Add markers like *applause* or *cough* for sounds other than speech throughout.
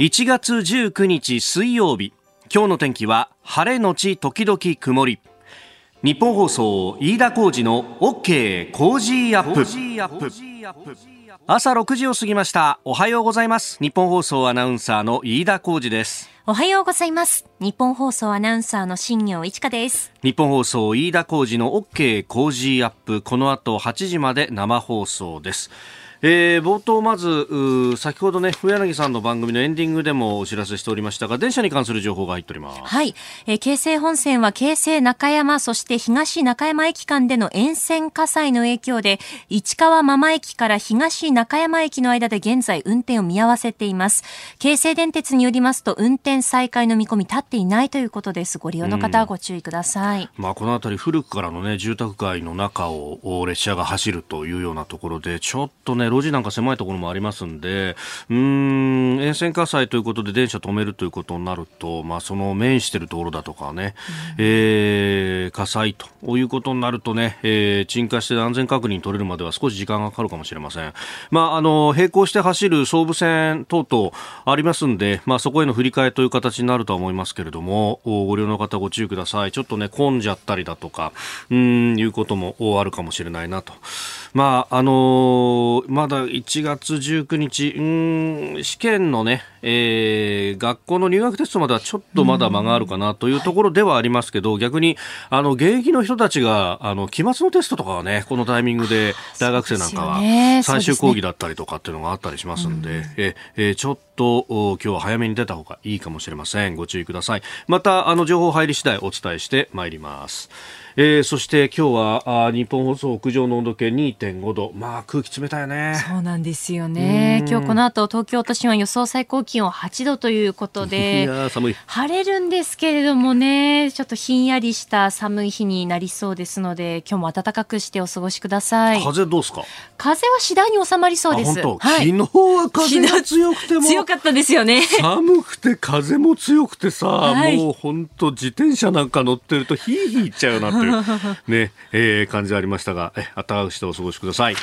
1月19日水曜日今日の天気は晴れのち時々曇り。日本放送飯田浩二の OK コージーアップ。朝6時を過ぎました。おはようございます。ニッポン放送アナウンサーの飯田浩二です。おはようございます。ニッポン放送アナウンサーの新行市佳です。日本放送飯田浩二の OK コージーアップ。この後8時まで生放送ですえー、冒頭まず先ほどね上柳さんの番組のエンディングでもお知らせしておりましたが電車に関する情報が入っております。はい、えー、京成本線は京成中山そして東中山駅間での沿線火災の影響で市川真間駅から東中山駅の間で現在運転を見合わせています。京成電鉄によりますと運転再開の見込み立っていないということです。ご利用の方はご注意ください、まあこの辺り古くからのね住宅街の中を列車が走るというようなところでちょっとね路地なんか狭いところもありますんで、うん、沿線火災ということで電車止めるということになると、まあ、その面しているところだとかね、うん、えー、火災ということになるとね、えー、鎮火して安全確認取れるまでは少し時間がかかるかもしれません。まあ、あの、並行して走る総武線等々ありますんで、まあ、そこへの振り替えという形になるとは思いますけれども、ご利用の方ご注意ください。ちょっとね、混んじゃったりだとか、うん、いうこともあるかもしれないなと。まあ、あのー、まだ1月19日、うん、試験のね、えー、学校の入学テストまではちょっとまだ間があるかなというところではありますけど、逆に、あの、現役の人たちが、あの、期末のテストとかはね、このタイミングで大学生なんかは、最終講義だったりとかっていうのがあったりしますんで、ええちょっと、今日は早めに出た方がいいかもしれません。ご注意ください。また、あの、情報入り次第お伝えしてまいります。えー、そして今日はあ日本放送屋上の温度計2.5度。まあ空気冷たいよね。そうなんですよね。今日この後東京都心は予想最高気温8度ということで晴れるんですけれどもねちょっとひんやりした寒い日になりそうですので今日も暖かくしてお過ごしください。風どうですか？風は次第に収まりそうです、はい、昨日は風が強くても。強かったですよね。寒くて風も強くてさ、はい、もう本当自転車なんか乗ってるとヒーヒーいっちゃうなという、ね、えー、感じありましたが、え、暖かくしてお過ごしください。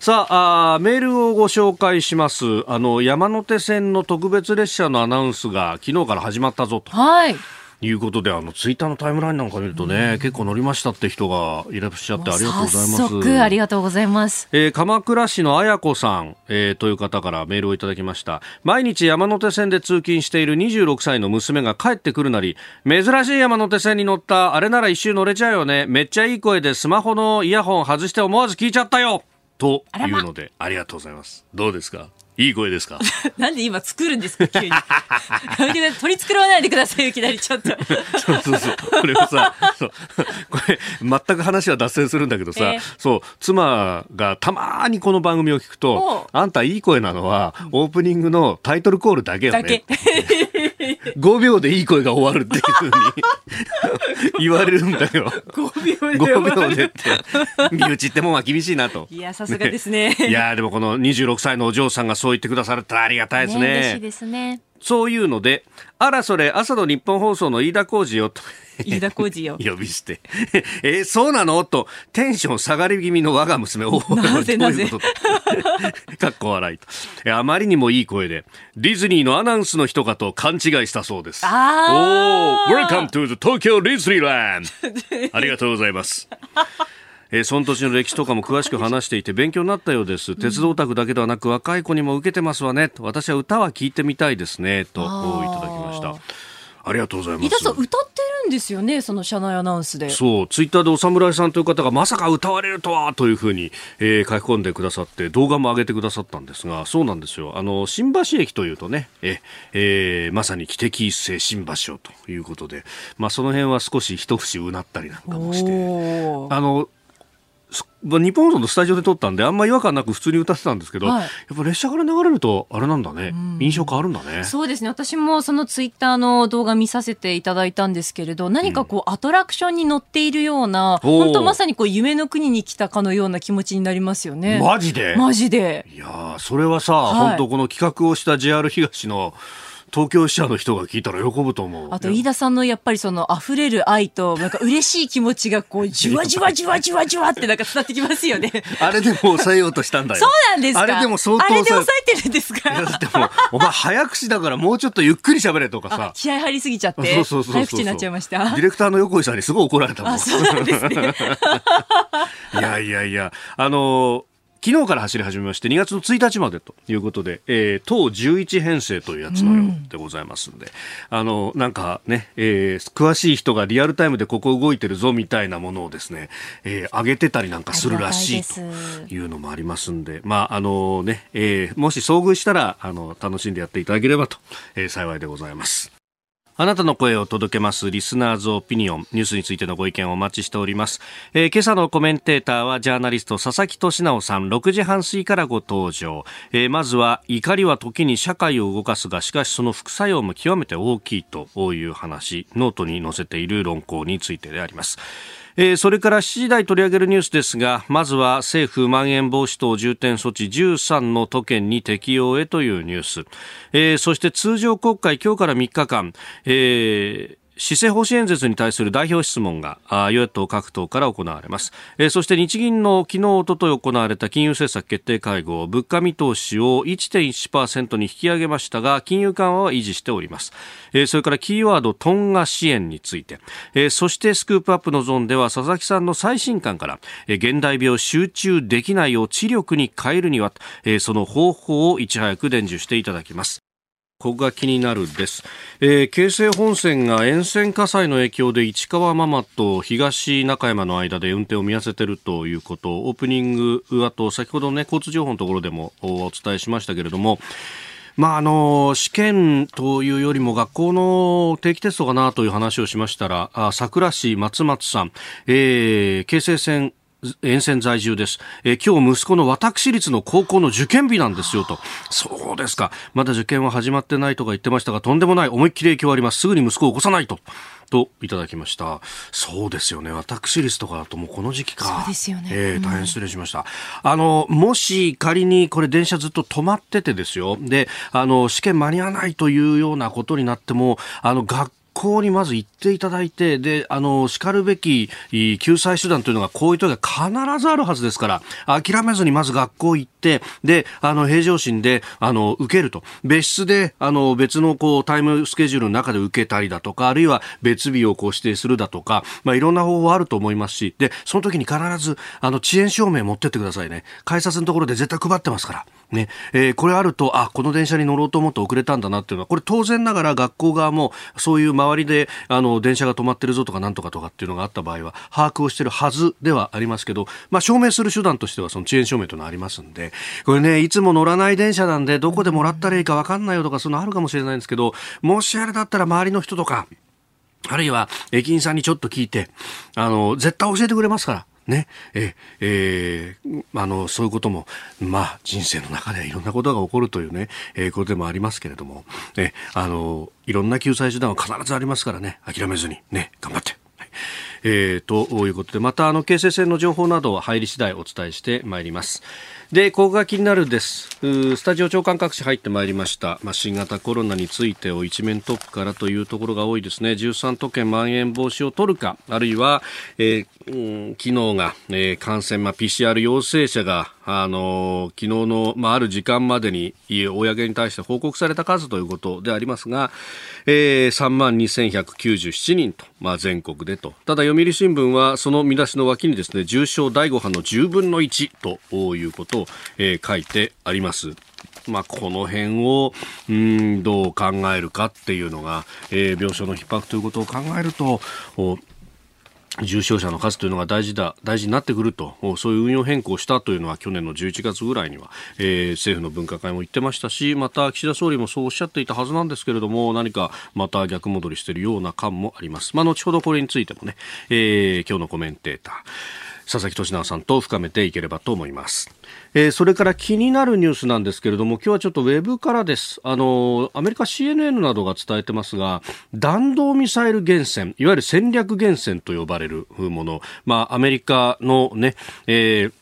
さああ、メールをご紹介します。あの、山手線の特別列車のアナウンスが昨日から始まったぞと。はい。いうことで、あの、ツイッターのタイムラインなんか見るとね、うん、結構乗りましたって人がいらっしゃってありがとうございます。早速ありがとうございます。えー、鎌倉市の綾子さん、えー、という方からメールをいただきました。毎日山手線で通勤している26歳の娘が帰ってくるなり、珍しい山手線に乗った、あれなら一周乗れちゃうよね。めっちゃいい声でスマホのイヤホン外して思わず聞いちゃったよというので、ありがとうございます。どうですか？いい声ですか？*laughs* なんで今作るんですか？急に。*laughs* 取り繕わないでくださいいきなりちょっと。そうそうそう。これはさ、*laughs* そう。これ、全く話は脱線するんだけどさ、えー、そう、妻がたまにこの番組を聞くと、あんたいい声なのは、オープニングのタイトルコールだけよね。だけ。5秒でいい声が終わるっていうふうに言われるんだよ。5秒で5秒でって。身内ってもんは厳しいなと。いや、さすがですね。ねいや、でもこの26歳のお嬢さんがそう言ってくださるってありがたいですね。ね嬉しいですね。そういうので、あらそれ、朝の日本放送の飯田浩二よと。飯田浩二よ。*laughs* 呼び捨て。*laughs* えー、そうなの？と、テンション下がり気味の我が娘を。*laughs* なぜなぜ？かっこ笑いと。あまりにもいい声で、ディズニーのアナウンスの人かと勘違いしたそうです。あおー、Welcome to the Tokyo Disneyland! ありがとうございます。えー、その土地の歴史とかも詳しく話していて勉強になったようです。鉄道オタクだけではなく若い子にも受けてますわね。私は歌は聞いてみたいですね。といただきました。ありがとうございます。さん歌ってるんですよね、その社内アナウンスで。そう、ツイッターでお侍さんという方がまさか歌われるとはというふうに、えー、書き込んでくださって動画も上げてくださったんですが、そうなんですよ。あの新橋駅というとね、ええー、まさに汽笛一世新橋をということで、まあその辺は少し一節うなったりなんかもして、あの日本放送のスタジオで撮ったんであんま違和感なく普通に歌ってたんですけど、はい、やっぱ列車から流れるとあれなんだね、うん、印象変わるんだね。そうですね。私もそのツイッターの動画見させていただいたんですけれど何かこう、アトラクションに乗っているような、うん、本当まさにこう夢の国に来たかのような気持ちになりますよね。マジで？マジで。いやそれはさ、はい、本当この企画をした JR 東の東京支社の人が聞いたら喜ぶと思う。あと、飯田さんのやっぱりその溢れる愛と、*laughs* なんか嬉しい気持ちがこう、じわじわじわじわじわってなんか伝わってきますよね。あれでも抑えようとしたんだよ。そうなんですか？あれでも相当あれで抑抑えてるんですか？いやだってもう、お前早口だからもうちょっとゆっくり喋れとかあさ。気合入りすぎちゃって、そうそうそう早口になっちゃいました？ディレクターの横井さんにすごい怒られたもん。あ、そうなんですね。*laughs* いやいやいや、あのー昨日から走り始めまして2月の1日までということで、えー、当11編成というやつのようでございますんで、あのなんかね、えー詳しい人がリアルタイムでここ動いてるぞみたいなものをですね、えー上げてたりなんかするらしいというのもありますんで、まああのね、えーもし遭遇したらあの楽しんでやっていただければと、えー幸いでございます。あなたの声を届けますリスナーズオピニオン。ニュースについてのご意見をお待ちしております。えー今朝のコメンテーターはジャーナリスト佐々木俊尚さん、6時半過ぎからご登場。えーまずは、怒りは時に社会を動かすが、しかしその副作用も極めて大きいという話、ノートに載せている論考についてであります。えーそれから7時台取り上げるニュースですが、まずは政府まん延防止等重点措置13の都県に適用へというニュース。えーそして通常国会今日から3日間、えー施政方針演説に対する代表質問が与野党各党から行われます、えーそして日銀の昨日おととい行われた金融政策決定会合物価見通しを1.1%に引き上げましたが金融緩和は維持しております、えーそれからキーワードトンガ支援について、えーそしてスクープアップのゾーンでは佐々木さんの最新刊から、えー現代病集中できないを知力に変えるには、えーその方法をいち早く伝授していただきます。ここが気になるです、えー京成本線が沿線火災の影響で市川ママと東中山の間で運転を見合わせているということ。オープニングあと先ほどね交通情報のところでもお伝えしましたけれども。まああの試験というよりも学校の定期テストかなという話をしましたらあ桜市松松さん、えー京成線沿線在住です、えー今日息子の私立の高校の受験日なんですよと。そうですか。まだ受験は始まってないとか言ってましたがとんでもない思いっきり影響あります。すぐに息子を起こさないと。といただきました。そうですよね。私立とかだともうこの時期か。そうですよね。えー大変失礼しました、あのもし仮にこれ電車ずっと止まっててですよ。であの試験間に合わないというようなことになってもあの学校にまず行っていただいて、で、あの、叱るべき救済手段というのがこういう時は必ずあるはずですから、諦めずにまず学校行って、で、あの、平常心で、あの、受けると。別室で、あの、別のこう、タイムスケジュールの中で受けたりだとか、あるいは別日をこう指定するだとか、まあ、いろんな方法あると思いますし、で、その時に必ず、あの、遅延証明持ってってくださいね。改札のところで絶対配ってますから。ね、えーこれあると、あ、この電車に乗ろうと思って遅れたんだなっていうのは、これ当然ながら学校側も、そういう周りで、あの、電車が止まってるぞとかなんとかとかっていうのがあった場合は、把握をしてるはずではありますけど、まあ、証明する手段としては、その遅延証明というのはありますんで、これね、いつも乗らない電車なんで、どこでもらったらいいか分かんないよとか、そういうのあるかもしれないんですけど、もしあれだったら周りの人とか、あるいは駅員さんにちょっと聞いて、あの、絶対教えてくれますから。ね、え、えーあの、そういうことも、まあ、人生の中でいろんなことが起こるというね、えーことでもありますけれども、え、あの、いろんな救済手段は必ずありますからね、諦めずに、ね、頑張って。はいえーということで、また、あの、形成線の情報などは入り次第お伝えしてまいります。で、ここが気になるです。スタジオ長官各紙入ってまいりました。まあ、新型コロナについてを一面トップからというところが多いですね。13都県まん延防止を取るか、あるいは、えー昨日が、えー感染、まあ、PCR 陽性者が、あのー昨日の、まあ、ある時間までに、公に対して報告された数ということでありますが、えー、3万2197人と、まあ、全国でと。ただ、読売新聞は、その見出しの脇にですね、重症第5波の10分の1ということを、えー書いてあります。まあ、この辺を、うん、どう考えるかっていうのが、えー病床の逼迫ということを考えると、重症者の数というのが大事だ、大事になってくると、そういう運用変更したというのは去年の11月ぐらいには、えー政府の分科会も言ってましたし、また岸田総理もそうおっしゃっていたはずなんですけれども、何かまた逆戻りしているような感もあります。まあ、後ほどこれについてもね、えー今日のコメンテーター、佐々木俊直さんと深めていければと思います。えーそれから気になるニュースなんですけれども、今日はちょっとウェブからです。あの、アメリカ CNN などが伝えてますが、弾道ミサイル原戦、いわゆる戦略原戦と呼ばれるもの、まあ、アメリカのね、えー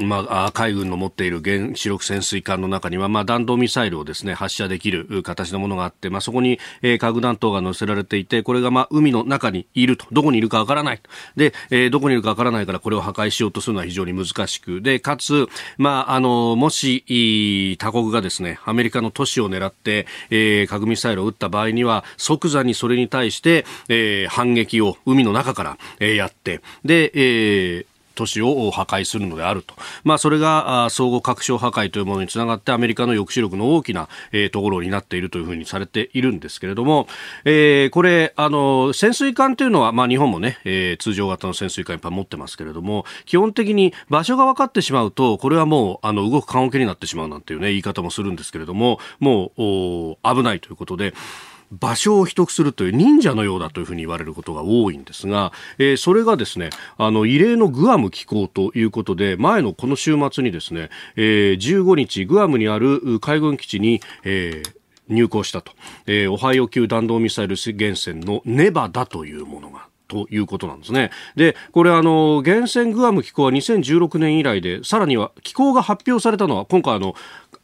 まあ、海軍の持っている原子力潜水艦の中には、まあ、弾道ミサイルをですね、発射できる形のものがあって、まあ、そこに、えー、核弾頭が載せられていて、これが、まあ、海の中にいると、どこにいるかわからない。で、えー、どこにいるかわからないから、これを破壊しようとするのは非常に難しく、で、かつ、まあ、あの、もし、他国がですね、アメリカの都市を狙って、えー、核ミサイルを撃った場合には、即座にそれに対して、えー、反撃を海の中から、えー、やって、で、えー、都市を破壊するのであると。まあ、それが相互拡張破壊というものにつながってアメリカの抑止力の大きな、えー、ところになっているというふうにされているんですけれども、えー、これ、あの、潜水艦というのは、まあ、日本もね、えー、通常型の潜水艦いっぱい持ってますけれども、基本的に場所が分かってしまうと、これはもう、あの、動く棺桶になってしまうなんていうね、言い方もするんですけれども、もう、危ないということで、場所を秘得するという忍者のようだというふうに言われることが多いんですが、えー、それがですね、あの、異例のグアム機構ということで、前のこの週末にですね、えー、15日、グアムにある海軍基地に、えー、入港したと、えー、オハイオ級弾道ミサイル源泉のネバダというものがということなんですね。で、これあの、源泉グアム機構は2016年以来で、さらには機構が発表されたのは、今回あの、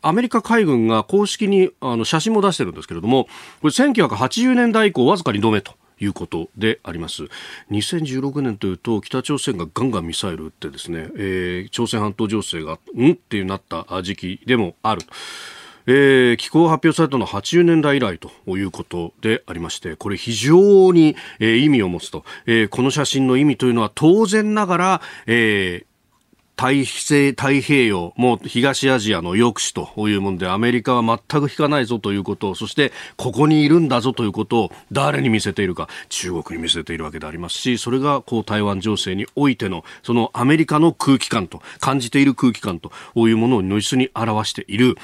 アメリカ海軍が公式にあの写真も出してるんですけれども、これ1980年代以降わずか2度目と。いうことであります。2016年というと北朝鮮がガンガンミサイル撃ってですね、えー、朝鮮半島情勢がうん？っていうなった時期でもある。えー、気候発表されたのは80年代以来ということでありまして、これ非常に、えー、意味を持つと、えー、この写真の意味というのは当然ながら、え、大西太平洋、もう東アジアの抑止というもので、アメリカは全く引かないぞということを、そしてここにいるんだぞということを誰に見せているか、中国に見せているわけでありますし、それがこう台湾情勢においての、そのアメリカの空気感と、感じている空気感というものを如実に表している。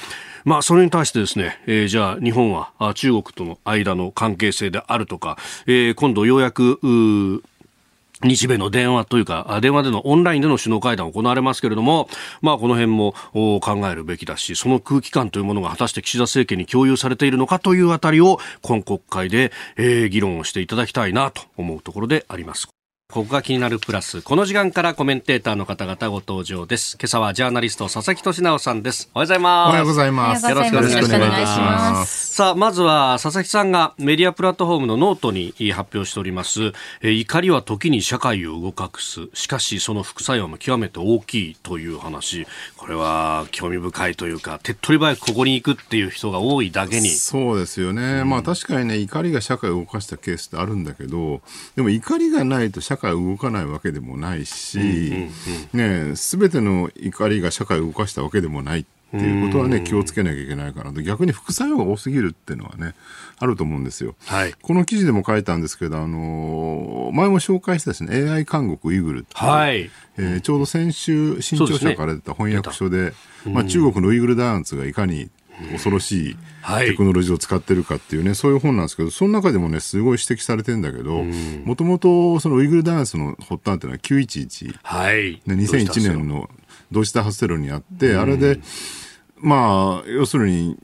まあ、それに対してですね、えー、じゃあ日本は中国との間の関係性であるとか、えー、今度ようやく、日米の電話というか、電話でのオンラインでの首脳会談行われますけれども、まあこの辺も考えるべきだし、その空気感というものが果たして岸田政権に共有されているのかというあたりを、今国会で、えー、議論をしていただきたいなと思うところであります。ここが気になるプラス。この時間からコメンテーターの方々ご登場です。今朝はジャーナリスト佐々木俊尚さんです。おはようございます。おはようございます。よろしくお願いします。さあ、まずは佐々木さんがメディアプラットフォームのノートに発表しております。え怒りは時に社会を動かす。しかしその副作用も極めて大きいという話。これは興味深いというか、手っ取り早くここに行くっていう人が多いだけに。そうですよね。うん、まあ確かにね、怒りが社会を動かしたケースってあるんだけど、でも怒りがないと社会動かないわけでもないし、ね、全ての怒りが社会を動かしたわけでもないっていうことはね、気をつけなきゃいけないかなと。逆に副作用が多すぎるっていうのはね、あると思うんですよ。はい、この記事でも書いたんですけど、あのー、前も紹介したですね、AI 監獄ウイグルはい、えー、ちょうど先週、新潮社から出た翻訳書で、でね、まあ、中国のウイグル弾圧がいかに恐ろしいテクノロジーを使ってるかっていうね、そういう本なんですけど、その中でもね、すごい指摘されてるんだけど、もともとそのウイグルダンスの発端っていうのは911、はい、ね、2001年の同時多発テロにあって、あれで、まあ、要するに、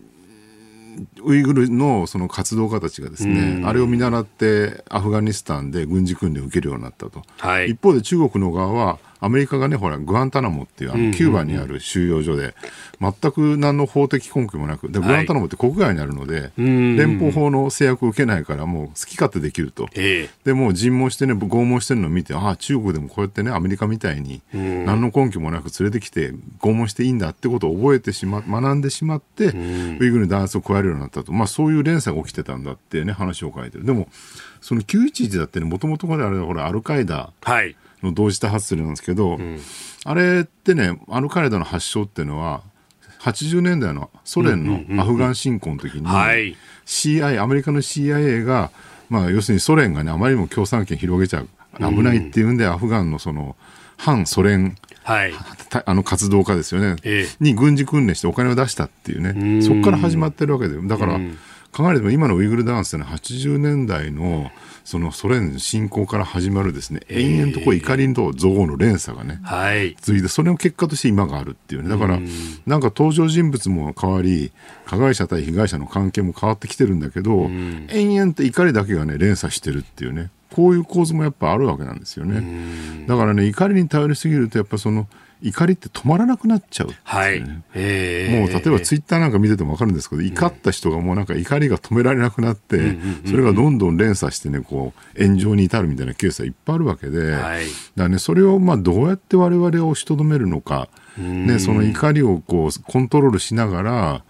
ウイグルのその活動家たちがですね、あれを見習ってアフガニスタンで軍事訓練を受けるようになったと。はい、一方で中国の側は、アメリカがね、ほら、グアンタナモっていうあのキューバにある収容所で、全く何の法的根拠もなく、でグアンタナモって国外にあるので、連邦法の制約を受けないから、もう好き勝手できると。で、もう尋問してね、拷問してるのを見て、ああ、中国でもこうやってね、アメリカみたいに、何の根拠もなく連れてきて、拷問していいんだってことを覚えてしま、学んでしまって、ウイグルに弾圧を加えるようになったと。まあ、そういう連鎖が起きてたんだってね、話を書いてる。でも、その911だってね、もともとこれあれ、ほら、アルカイダ。はい。の同時多発するなんですけど、うん、あれってね、アルカイダの発祥っていうのは、80年代のソ連のアフガン侵攻の時に、CIA、アメリカの CIA が、まあ、要するにソ連がね、あまりにも共産権広げちゃう、危ないっていうんで、アフガンのその、反ソ連、はい、あの活動家ですよね、ええ、に軍事訓練してお金を出したっていうね、そこから始まってるわけで、だから、考えれば今のウイグルダンスってのは80年代のそのソ連侵攻から始まるですね、延々とこう怒りと憎悪の連鎖がね、はい、続いて、それの結果として今があるっていうね、だから、なんか登場人物も変わり、加害者対被害者の関係も変わってきてるんだけど、延々と怒りだけがね、連鎖してるっていうね、こういう構図もやっぱあるわけなんですよね。だからね、怒りに頼りすぎると、やっぱその、怒りって止まらなくなっちゃう、ね、はい。えー、もう例えばツイッターなんか見ててもわかるんですけど、怒った人がもうなんか怒りが止められなくなって、それがどんどん連鎖してね、こう、炎上に至るみたいなケースはいっぱいあるわけで、はい、だね、それをまあどうやって我々を押しとどめるのか、ね、その怒りをこうコントロールしながら、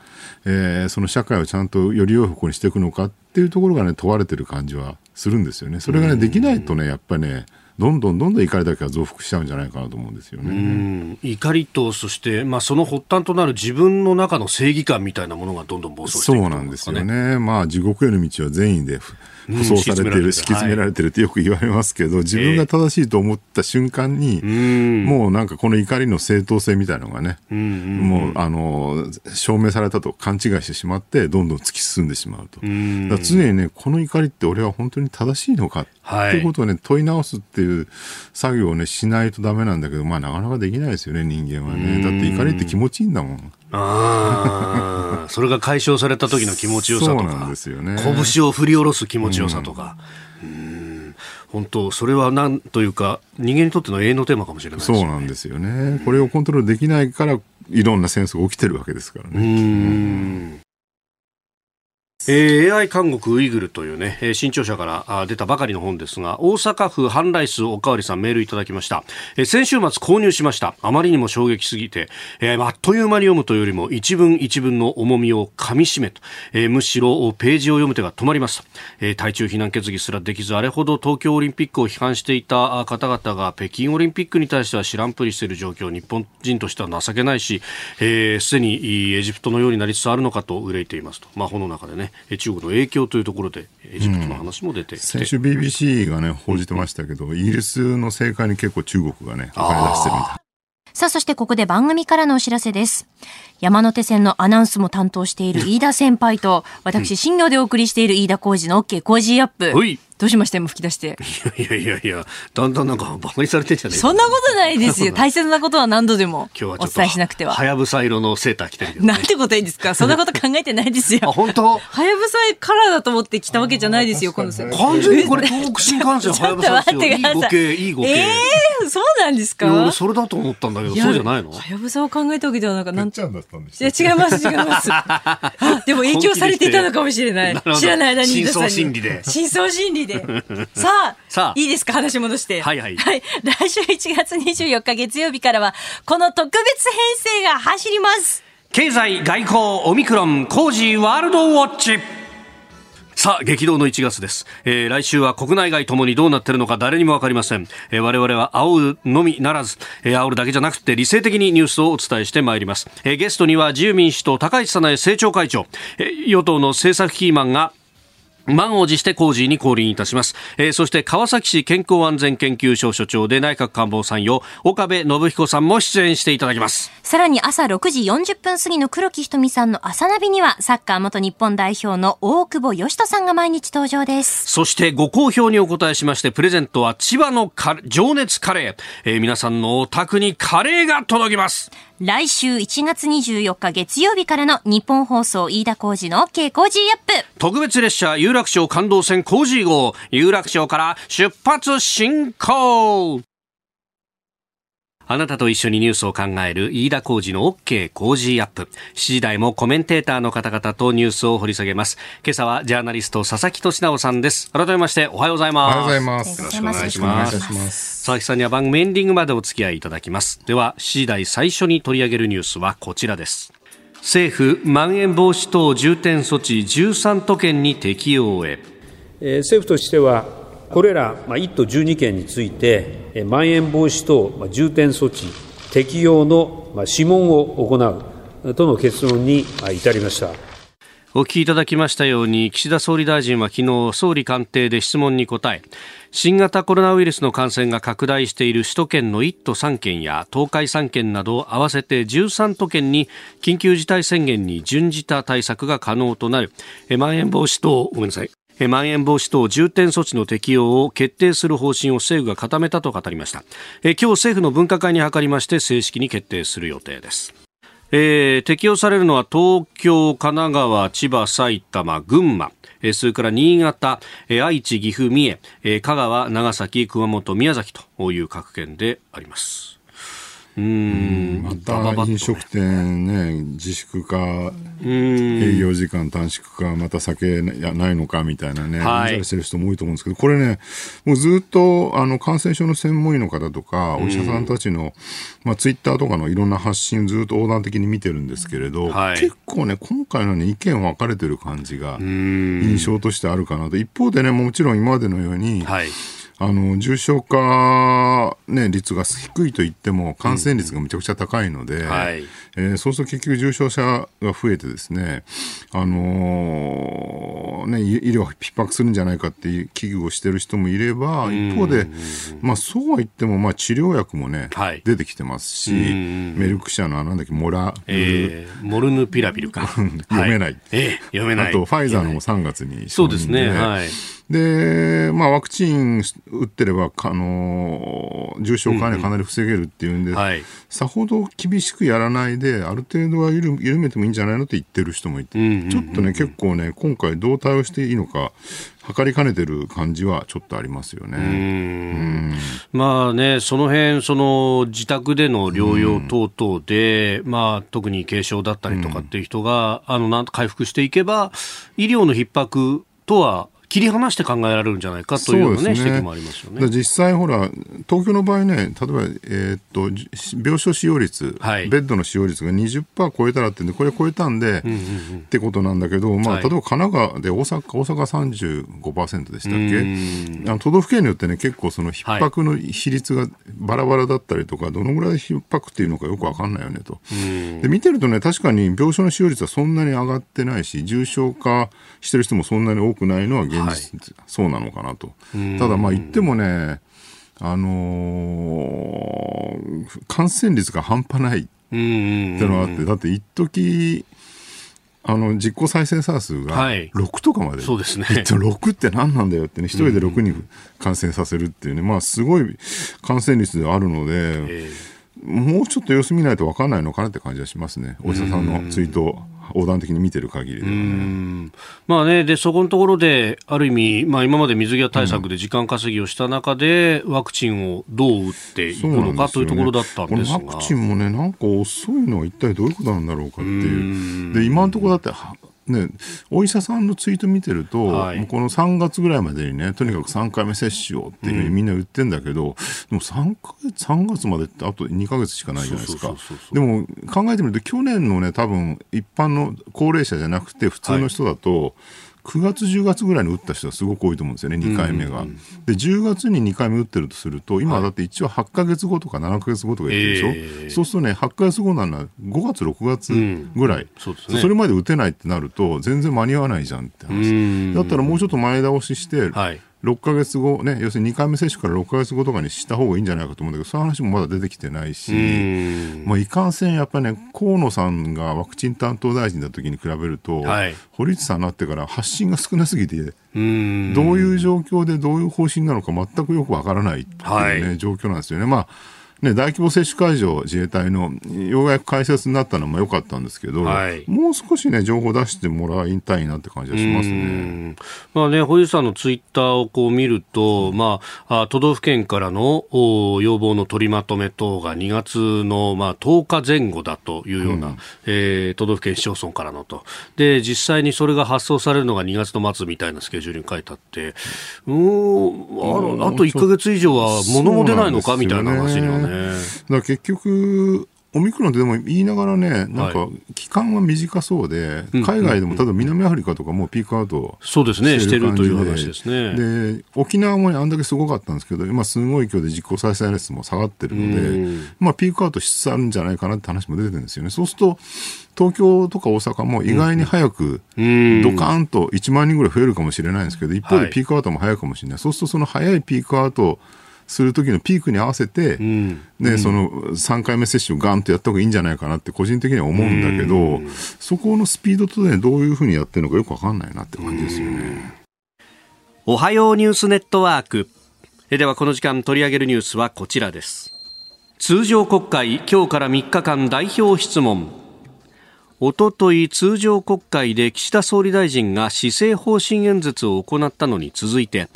えー、その社会をちゃんとより良い方向にしていくのかっていうところがね、問われてる感じはするんですよね。それがね、できないとね、やっぱりね、どんどんどんどん怒りだけが増幅しちゃうんじゃないかなと思うんですよね。怒りと、そして、まあ、その発端となる自分の中の正義感みたいなものがどんどん暴走していく、ね、そうなんですよね。まあ、地獄への道は善意で舗装されてる、敷き詰められてる。ってよく言われますけど、自分が正しいと思った瞬間に、もうなんかこの怒りの正当性みたいなのがね、もう、あの、証明されたと勘違いしてしまって、どんどん突き進んでしまうと。だ常にね、この怒りって俺は本当に正しいのかってい。うことをね、問い直すっていう作業をね、しないとダメなんだけど、まあなかなかできないですよね、人間はね。だって怒りって気持ちいいんだもん。ああ、それが解消された時の気持ちよさとか。ね。拳を振り下ろす気持ちよさとか。うん、本当、それはなんというか、人間にとっての永遠のテーマかもしれない、ね、そうなんですよね。これをコントロールできないから、いろんな戦争が起きてるわけですからね。えー、AI 監獄ウイグルというね、えー、新潮社から出たばかりの本ですが、大阪府ハンライスおかわりさんメールいただきました。えー、先週末購入しました。あまりにも衝撃すぎて、えー、あっという間に読むというよりも一文一文の重みを噛み締めと、え、むしろページを読む手が止まります。えー、対中非難決議すらできず、あれほど東京オリンピックを批判していた方々が北京オリンピックに対しては知らんぷりしている状況、日本人としては情けないし、す、えー、で、にエジプトのようになりつつあるのかと憂いていますと。まあ、本の中でね、中国の影響というところで、エジプトの話も出て、うん、先週 BBC がね、報じてましたけど、イギリスの政界に結構中国がね、お金出してるみたい。さあ、そしてここで番組からのお知らせです。山手線のアナウンスも担当している飯田先輩と、私、新業でお送りしている飯田浩二の OK 工事アップ。どうしました？今吹き出して。いやいやいやだんだんなんか馬鹿にされてんじゃねえそんなことないですよ。*laughs* 大切なことは何度でもお伝えしなくては。はやぶさ色のセーター着てるけど、ね、なんてこといいんですか？*laughs* そんなこと考えてないですよ。あ、本当？はやぶさカラーだと思って着たわけじゃないですよ、このセーター。完全にこれ東北新幹線はやぶさですよ。いい語系、いい語系。ええー、そうなんですか？それだと思ったんだけど、そうじゃないの？はやぶさを考えたわけではなんか、なんちゃんだったんですいや、違います、違います。*laughs* でも影響されていたのかもしれない。知らない間に。深層心理で。深層心理で。*laughs* さあ、さあいいですか？話戻して。はいはい。はい。来週1月24日月曜日からは、この特別編成が走ります。経済外交オミクロン工事ワールドウォッチ。さあ、激動の1月です。えー、来週は国内外ともにどうなっているのか誰にもわかりません。えー、我々は煽るのみならず、えー、煽るだけじゃなくて理性的にニュースをお伝えしてまいります。えー、ゲストには自由民主党高市早苗政調会長、えー、与党の政策キーマンが満を持して工事に降臨いたします、えー、そして川崎市健康安全研究所所長で内閣官房参与岡部信彦さんも出演していただきます。さらに朝6時40分過ぎの黒木瞳さんの朝ナビにはサッカー元日本代表の大久保嘉人さんが毎日登場です。そしてご好評にお答えしましてプレゼントは千葉の情熱カレー、えー、皆さんのお宅にカレーが届きます来週1月24日月曜日からの日本放送飯田浩二の OK 工事アップ。特別列車有楽町感動線工事号有楽町から出発進行。あなたと一緒にニュースを考える飯田浩二の OK 工事アップ。7時台もコメンテーターの方々とニュースを掘り下げます。今朝はジャーナリスト佐々木俊直さんです。改めましておはようございます。おはようございます。よろしくお願いします。佐々木さんには番組エンディングまでお付き合いいただきます。では、7時台最初に取り上げるニュースはこちらです。政府、まん延防止等重点措置13都県に適用へ。えー、政府としてはこれら1都12県について、まん延防止等重点措置適用の諮問を行うとの結論に至りました。お聞きいただきましたように岸田総理大臣は昨日総理官邸で質問に答え新型コロナウイルスの感染が拡大している首都圏の1都3県や東海3県など合わせて13都県に緊急事態宣言に準じた対策が可能となるまん延防止等ごめんなさいまん延防止等重点措置の適用を決定する方針を政府が固めたと語りました。今日政府の分科会に諮りまして正式に決定する予定です。えー、適用されるのは東京、神奈川、千葉、埼玉、群馬、えー、それから新潟、えー、愛知、岐阜、三重、えー、香川、長崎、熊本、宮崎という各県であります。うん。また飲食店ね、自粛か、営業時間短縮か、また酒やないのかみたいなね、はい。してる人も多いと思うんですけど、これね、もうずっとあの感染症の専門医の方とか、お医者さんたちの、まあ、ツイッターとかのいろんな発信、ずっと横断的に見てるんですけれど、はい。結構ね、今回の、ね、意見分かれてる感じが印象としてあるかなと。一方でね、もちろん今までのように、はい。あの重症化、ね、率が低いと言っても感染率がめちゃくちゃ高いので、はいえーそうすると結局重症者が増えてですね、あのーね、医医療が逼迫するんじゃないかっていう危惧をしてる人もいれば、一方で、まあ、そうは言っても、まあ、治療薬もね、はい出てきてますし、んメルク社のなんだっけ、モラ、えー、モルヌピラビルか。*laughs* 読めないはえー読めない。あとファイザーのも3月にそうですね。はい。で、まあ、ワクチン打ってれば、あの重症化はねかなり防げるっていうんで、はい。さほど厳しくやらないで、ある程度は緩緩めてもいいんじゃないのって言ってる人もいて、うんうんうんちょっとね、結構ね、今回どう対応していいのか、測りかねてる感じはちょっとありますよね。まあね、その辺、その自宅での療養等々で、まあ特に軽症だったりとかっていう人が、あの、なんと回復していけば、医療の逼迫とは切り離して考えられるんじゃないかというようなね、指摘もありますよね。実際、ほら、東京の場合ね、例えば、えーっと、じ病床使用率、はい。ベッドの使用率が20%超えたらってんで、これ超えたんで、ってことなんだけど、まあ、はい。例えば神奈川で大阪、大阪35%でしたっうん。けあの都道府県によってね、結構その逼迫の比率がバラバラだったりとか、どのぐらい逼迫っていうのかよくわかんないよねと。で、見てるとね、確かに病床の使用率はそんなに上がってないし、重症化してる人もそんなに多くないのは現実、そうなのかなと。ただ、まあ言ってもね、あのー感染率が半端ないってのがあって、だって一時あの実効再生産数がはい。6とかまで、そうですね。いって6って何なんだよってね、一人で6人感染させるっていうね、まあすごい感染率であるので、えもうちょっと様子見ないと分かんないのかなって感じがしますね、お医者さんのツイート。を横断的に見てる限りではね。んまあね、で、そこのところで、ある意味、まあ今まで水際対策で時間稼ぎをした中で、ワクチンをどう打っていくのかというところだったんですが。ワクチンもね、なんか遅いのは一体どういうことなんだろうかっていう。で、今のところだって、はね、お医者さんのツイート見てると、はい。この3月ぐらいまでにね、とにかく3回目接種をっていうふうにみんな言ってんだけど、でも3ヶ月、3月までってあと2ヶ月しかないじゃないですか。でも考えてみると、去年のね、多分一般の高齢者じゃなくて、普通の人だと、9月、10月ぐらいに打った人がすごく多いと思うんですよね、2回目が。で、10月に2回目打ってるとすると、今だって一応8ヶ月後とか7ヶ月後とか言ってるでしょ、ええ。そうするとね、8ヶ月後なら5月、6月ぐらい、そね。それまで打てないってなると、全然間に合わないじゃんってうん。話。だったらもうちょっと前倒しして、はい。6ヶ月後、ね、要するに2回目接種から6ヶ月後とかにした方がいいんじゃないかと思うんだけど、そういう話もまだ出てきてないし、うん。もういかんせん、やっぱりね、河野さんがワクチン担当大臣だった時に比べると、はい。堀内さんになってから発信が少なすぎて、うん。どういう状況でどういう方針なのか全くよくわからないっていうね、はい。状況なんですよね。まあね、大規模接種会場、自衛隊のようやく開設になったのも良かったんですけど、はいもう少しね、情報出してもらいたいなって感じがしますうね。んまあね、堀内さんのツイッターをこう見ると、まあ、あ都道府県からのお要望の取りまとめ等が2月の、まあ、10日前後だというような、えー都道府県市町村からのと。で、実際にそれが発送されるのが2月の末みたいなスケジュールに書いてあって、うーん、あのあと1ヶ月以上は物も出ないのかみたいな話にはね。だから結局、オミクロンってでも言いながらね、なんか期間は短そうで、海外でも、例えば南アフリカとかもうピークアウトそうですね、してるという感じ話ですね。で、沖縄もねあんだけすごかったんですけど、今すごい勢いで実効再生率も下がってるので、まあピークアウトしつつあるんじゃないかなって話も出てるんですよね。そうすると、東京とか大阪も意外に早く、うん。ドカーンと1万人ぐらい増えるかもしれないんですけど、一方はい。でピークアウトも早いかもしれない。そうするとその早いピークアウトする時のピークに合わせて、んね、その3回目接種をガンとやった方がいいんじゃないかなって個人的には思うんだけど、そこのスピードとね、どういうふうにやってるのかよくわかんないなって感じですよね。おはようニュースネットワーク。えではこの時間取り上げるニュースはこちらです。通常国会今日から3日間代表質問。おととい通常国会で岸田総理大臣が施政方針演説を行ったのに続いて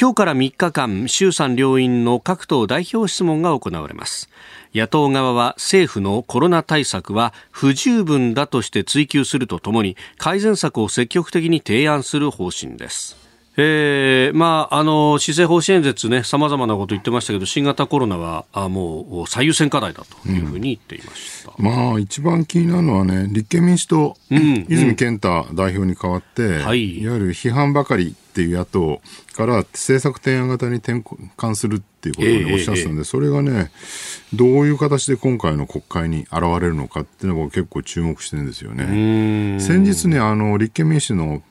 今日から3日間衆参両院の各党代表質問が行われます野党側は政府のコロナ対策は不十分だとして追及するとともに改善策を積極的に提案する方針ですえー、まあ、あの、施政方針演説ね、様々なこと言ってましたけど、新型コロナは、あもう最優先課題だというふうに言っていました。うん、まあ、一番気になるのはね、立憲民主党、うん、泉健太代表に代わって、はい、いわゆる批判ばかりっていう野党から政策提案型に転換するっていうことを、ね、おっしゃってたんで、それがね、どういう形で今回の国会に現れるのかっていうのを結構注目してるんですよね。先日ね、あの、立憲民主の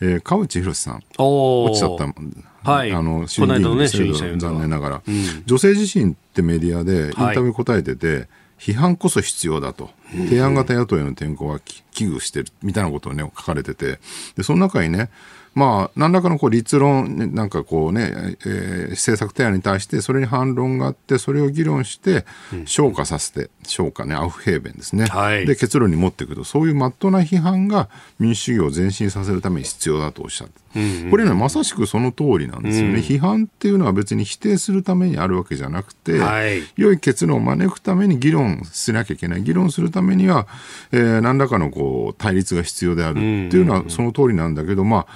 えー、川内博さん、落ちちゃった、はい、あの衆議院の制度、ね、残念ながら、うん、女性自身ってメディアでインタビュー答えてて、はい、批判こそ必要だと、提案型野党への転向は危惧してるみたいなことをね、書かれてて、でその中にね、まあ、何らかのこう立論、なんかこうね、えー、政策提案に対して、それに反論があって、それを議論して、消化させて、消化ね、アウフヘーベンですね、はい、で、結論に持っていくと、そういうまっとうな批判が民主主義を前進させるために必要だとおっしゃって、うんうん、これね、まさしくその通りなんですよね、うん、批判っていうのは別に否定するためにあるわけじゃなくて、はい、良い結論を招くために議論しなきゃいけない、議論するためには、えー、何らかのこう対立が必要であるっていうのはその通りなんだけど、まあ、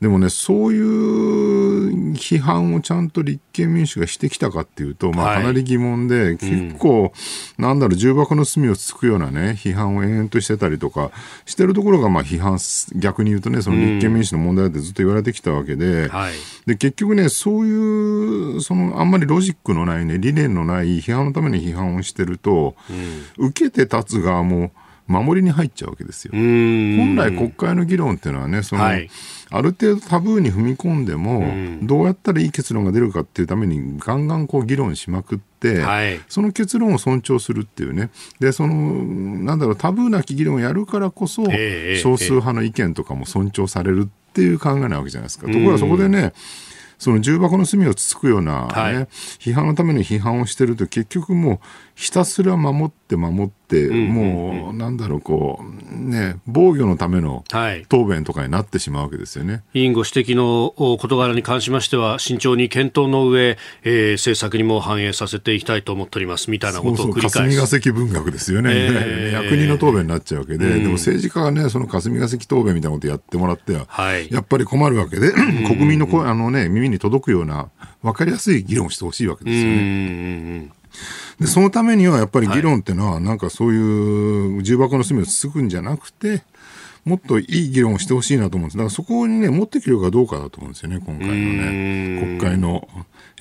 でもね、そういう批判をちゃんと立憲民主がしてきたかっていうと、まあ、かなり疑問で、はい、結構、うん、なんだろう、重箱の隅をつつくようなね、批判を延々としてたりとか、してるところが、まあ、批判、逆に言うとね、その立憲民主の問題だってずっと言われてきたわけで、うんはい、で、結局ね、そういう、その、あんまりロジックのないね、理念のない批判のために批判をしてると、うん、受けて立つ側も、守りに入っちゃうわけですよ。本来国会の議論っていうのはね、その、はい、ある程度タブーに踏み込んでも、どうやったらいい結論が出るかっていうために、ガンガンこう議論しまくって、はい、その結論を尊重するっていうね。で、その、なんだろう、タブーなき議論をやるからこそ、少数派の意見とかも尊重されるっていう考えなわけじゃないですか。ところがそこでね、その重箱の隅をつつくような、ね、はい、批判のために批判をしてると結局もうひたすら守って守って、もうなんだろうこうね防御のための答弁とかになってしまうわけですよね、委員ご指摘の事柄に関しましては慎重に検討の上、えー、政策にも反映させていきたいと思っておりますみたいなことを繰り返す。霞が関文学ですよね、えー、役人の答弁になっちゃうわけで、うん、でも政治家がねその霞が関答弁みたいなことやってもらっては、はい、やっぱり困るわけで国民の声あのね耳に届くような分かりやすい議論をしてほしいわけですよね。でそのためにはやっぱり議論っていうのは、なんかそういう重箱の隅をつつくんじゃなくて、もっといい議論をしてほしいなと思うんです。だからそこにね、持ってきるかどうかだと思うんですよね、今回のね、国会の、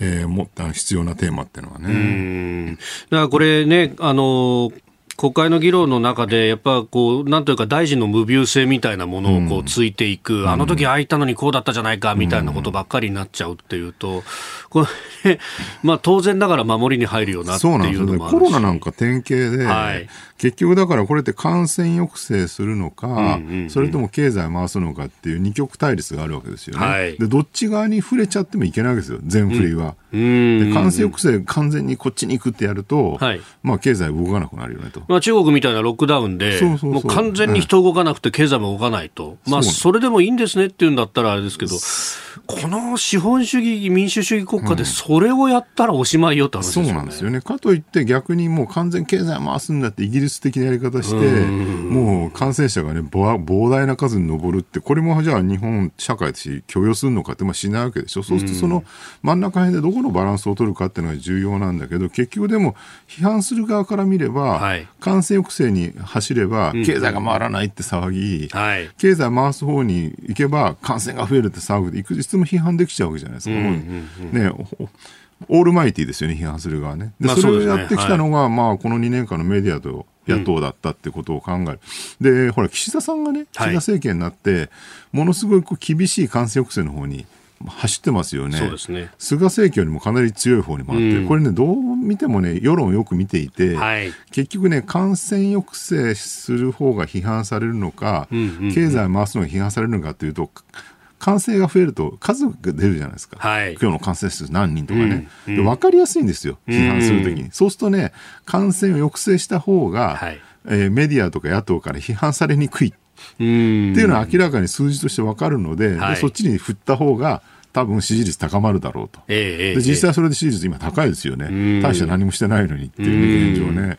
えー、もった必要なテーマっていうのはね。だからこれね、あの国会の議論の中で、やっぱこう、なんというか大臣の無病性みたいなものをこうついていく、うん、あの時ああ言ったのにこうだったじゃないかみたいなことばっかりになっちゃうっていうと、これ、*laughs* まあ当然ながら守りに入るよなっていうのもあるコロナなんか典型で、はい、結局だからこれって感染抑制するのか、うんうんうん、それとも経済回すのかっていう二極対立があるわけですよね。はい、で、どっち側に触れちゃってもいけないわけですよ、全振りは。うん、で感染抑制完全にこっちに行くってやると、はい、まあ経済動かなくなるよねと。まあ中国みたいなロックダウンで、もう完全に人動かなくて経済も動かないと。まあそれでもいいんですねっていうんだったらあれですけど、この資本主義、民主主義国家でそれをやったらおしまいよって話ですよね、そうなんですよね。かといって逆にもう完全経済回すんだってイギリス的なやり方して、もう感染者がね、膨大な数に上るって、これもじゃあ日本社会として許容するのかって、まあしないわけでしょ。そうするとその真ん中辺でどこのバランスを取るかっていうのが重要なんだけど、結局でも批判する側から見れば、はい、感染抑制に走れば経済が回らないって騒ぎ、うんはい、経済回す方に行けば感染が増えるって騒ぐで、いくつも批判できちゃうわけじゃないですか。うんうんうん、ねオールマイティですよね、批判する側ね。で、それをやってきたのが、まあ、この2年間のメディアと野党だったってことを考える。うん、で、ほら、岸田さんがね、岸田政権になって、ものすごいこう厳しい感染抑制の方に走ってますよね。そうですね。菅政権よりもかなり強い方に回って、うん、これね、どう見てもね、世論をよく見ていて、はい、結局ね、感染抑制する方が批判されるのか、うんうんうん、経済回すのが批判されるのかというと、感染が増えると数が出るじゃないですか。はい、今日の感染者数何人とかね。うんうん、で分かりやすいんですよ。批判するときに。そうするとね、感染を抑制した方が、はいえー、メディアとか野党から批判されにくいっていうのは明らかに数字として分かるのではい、でそっちに振った方が多分支持率高まるだろうと、えー、で実際それで支持率今高いですよね、大して何もしてないのにっていう、ね、現状ね。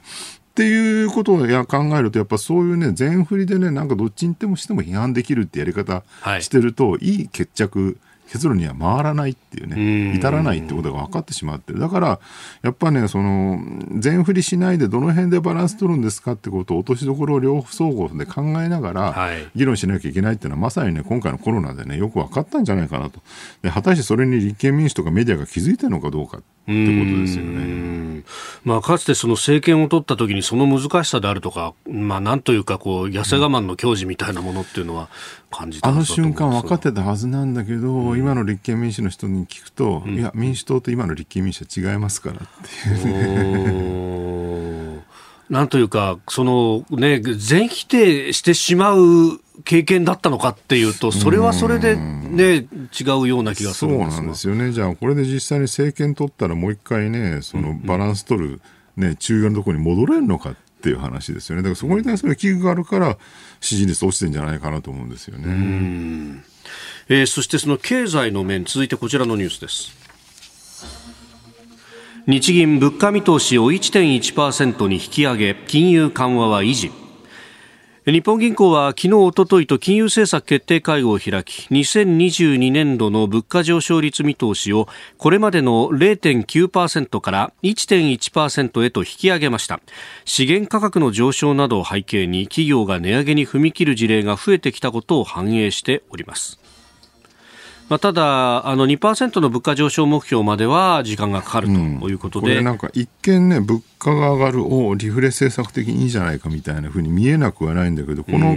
っていうことをや考えると、やっぱそういうね、全振りでね、なんかどっちにもしても批判できるってやり方してると、はい、いい決着結論には回らないっていうね、至らないってことが分かってしまってる。だから、やっぱね、その、全振りしないでどの辺でバランス取るんですかってことを落としどころを両総合で考えながら、議論しなきゃいけないっていうのは、まさにね、今回のコロナでね、よく分かったんじゃないかなと。で果たしてそれに立憲民主とかメディアが気づいてるのかどうか。ってことですよね。まあ、かつてその政権を取った時にその難しさであるとか、まあ、なんというかこう、痩せ我慢の矜持みたいなものっていうのは感じたあの瞬間分かってたはずなんだけど、うん、今の立憲民主の人に聞くと、うん、いや、民主党と今の立憲民主は違いますからっていうね。*laughs* なんというか、そのね、全否定してしまう経験だったのかっていうと、それはそれでね、違うような気がするそうなんですよね。じゃあ、これで実際に政権取ったらもう一回ね、そのバランス取る、ね、中央のところに戻れるのかっていう話ですよね。だからそこに対する危惧があるから、支持率落ちてんじゃないかなと思うんですよね。えー、そしてその経済の面、続いてこちらのニュースです。日銀物価見通しを1.1%に引き上げ、金融緩和は維持。日本銀行は昨日、おとといと金融政策決定会合を開き、2022年度の物価上昇率見通しをこれまでの0.9%から1.1%へと引き上げました。資源価格の上昇などを背景に企業が値上げに踏み切る事例が増えてきたことを反映しております。まあ、ただ、あの2%の物価上昇目標までは時間がかかるということで、うん、これなんか一見ね、物価が上がるをリフレ政策的にいいじゃないかみたいなふうに見えなくはないんだけど、この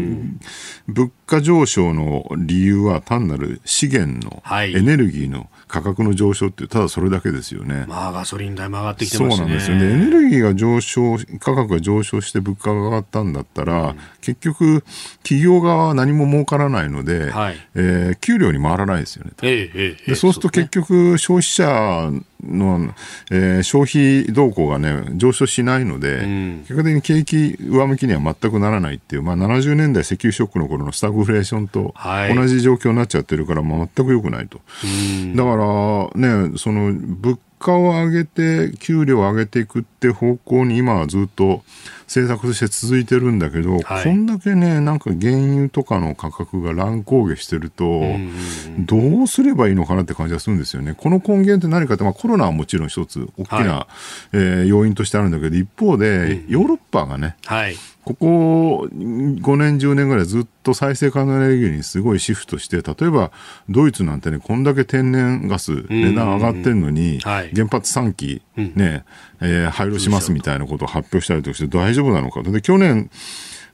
物価上昇の理由は単なる資源の、エネルギーの価格の上昇ってただそれだけですよね。まあガソリン代も上がってきてますね。そうなんですよね。エネルギーが上昇、価格が上昇して物価が上がったんだったら、うん、結局企業側は何も儲からないので、はい、えー、給料に回らないですよね。ええでそうすると結局消費者の、えー、消費動向がね、上昇しないので、うん、結果的に景気上向きには全くならないっていう、まあ、70年代石油ショックの頃のスタグフレーションと同じ状況になっちゃってるから、まあ、全く良くないと。だからね、その物価を上げて、給料を上げていくって方向に今はずっと政策として続いてるんだけど、はい、こんだけね、なんか原油とかの価格が乱高下してると、どうすればいいのかなって感じがするんですよね。この根源って何かって、まあ、コロナはもちろん一つ大きな、はい、えー、要因としてあるんだけど、一方で、ヨーロッパがね、はい。ここ5年、10年ぐらいずっと再生可能エネルギーにすごいシフトして、例えばドイツなんてね、こんだけ天然ガス値段上がってるのに、原発3基ね、えー、廃炉しますみたいなことを発表したりとかして大丈夫なのか。で、去年、